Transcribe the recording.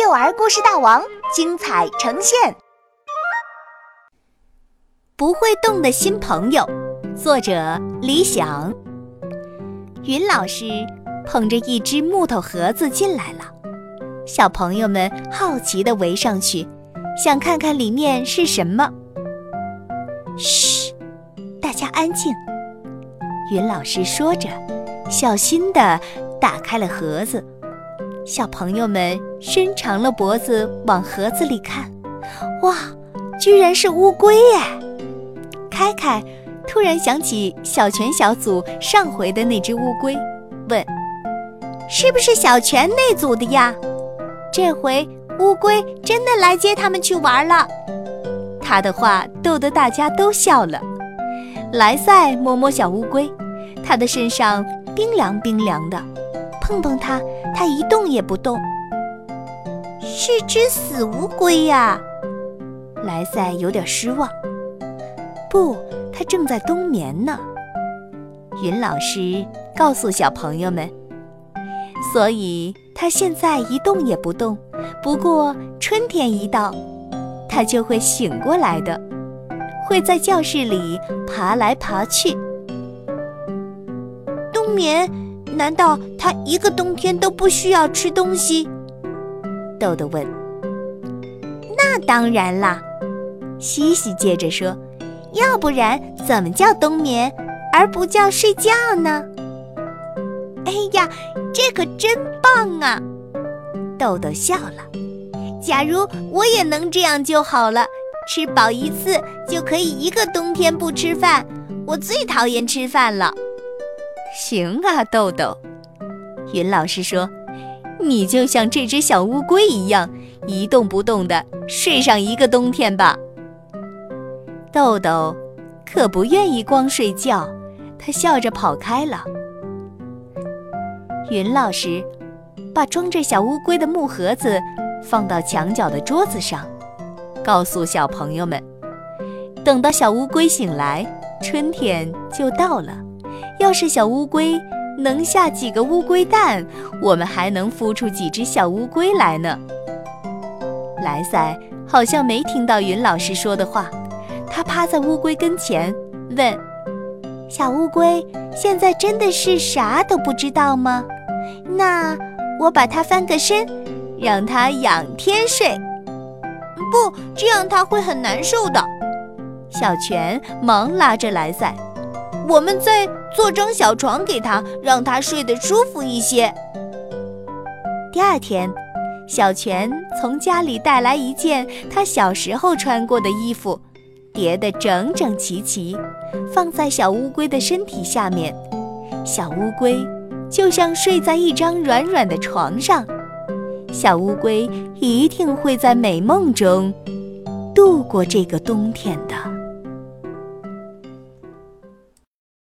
幼儿故事大王精彩呈现。不会动的新朋友，作者李想。云老师捧着一只木头盒子进来了，小朋友们好奇地围上去，想看看里面是什么。嘘，大家安静。云老师说着，小心地打开了盒子。小朋友们伸长了脖子往盒子里看，哇，居然是乌龟耶！开开突然想起小泉小组上回的那只乌龟，问：“是不是小泉那组的呀？”这回乌龟真的来接他们去玩了。他的话逗得大家都笑了。莱赛摸摸小乌龟，它的身上冰凉冰凉的。碰碰它，它一动也不动。是只死乌龟呀！莱赛有点失望。不，它正在冬眠呢。云老师告诉小朋友们，所以它现在一动也不动。不过春天一到，它就会醒过来的，会在教室里爬来爬去。冬眠。难道他一个冬天都不需要吃东西？豆豆问。那当然啦，西西接着说，要不然怎么叫冬眠而不叫睡觉呢？哎呀，这可真棒啊！豆豆笑了。假如我也能这样就好了，吃饱一次就可以一个冬天不吃饭。我最讨厌吃饭了。行啊，豆豆，云老师说：“你就像这只小乌龟一样，一动不动地睡上一个冬天吧。”豆豆可不愿意光睡觉，他笑着跑开了。云老师把装着小乌龟的木盒子放到墙角的桌子上，告诉小朋友们：“等到小乌龟醒来，春天就到了。”要是小乌龟能下几个乌龟蛋，我们还能孵出几只小乌龟来呢。莱赛好像没听到云老师说的话，他趴在乌龟跟前问：“小乌龟，现在真的是啥都不知道吗？那我把它翻个身，让它仰天睡。不，这样它会很难受的。”小泉忙拉着莱赛。我们再做张小床给他，让他睡得舒服一些。第二天，小泉从家里带来一件他小时候穿过的衣服，叠得整整齐齐，放在小乌龟的身体下面。小乌龟就像睡在一张软软的床上，小乌龟一定会在美梦中度过这个冬天的。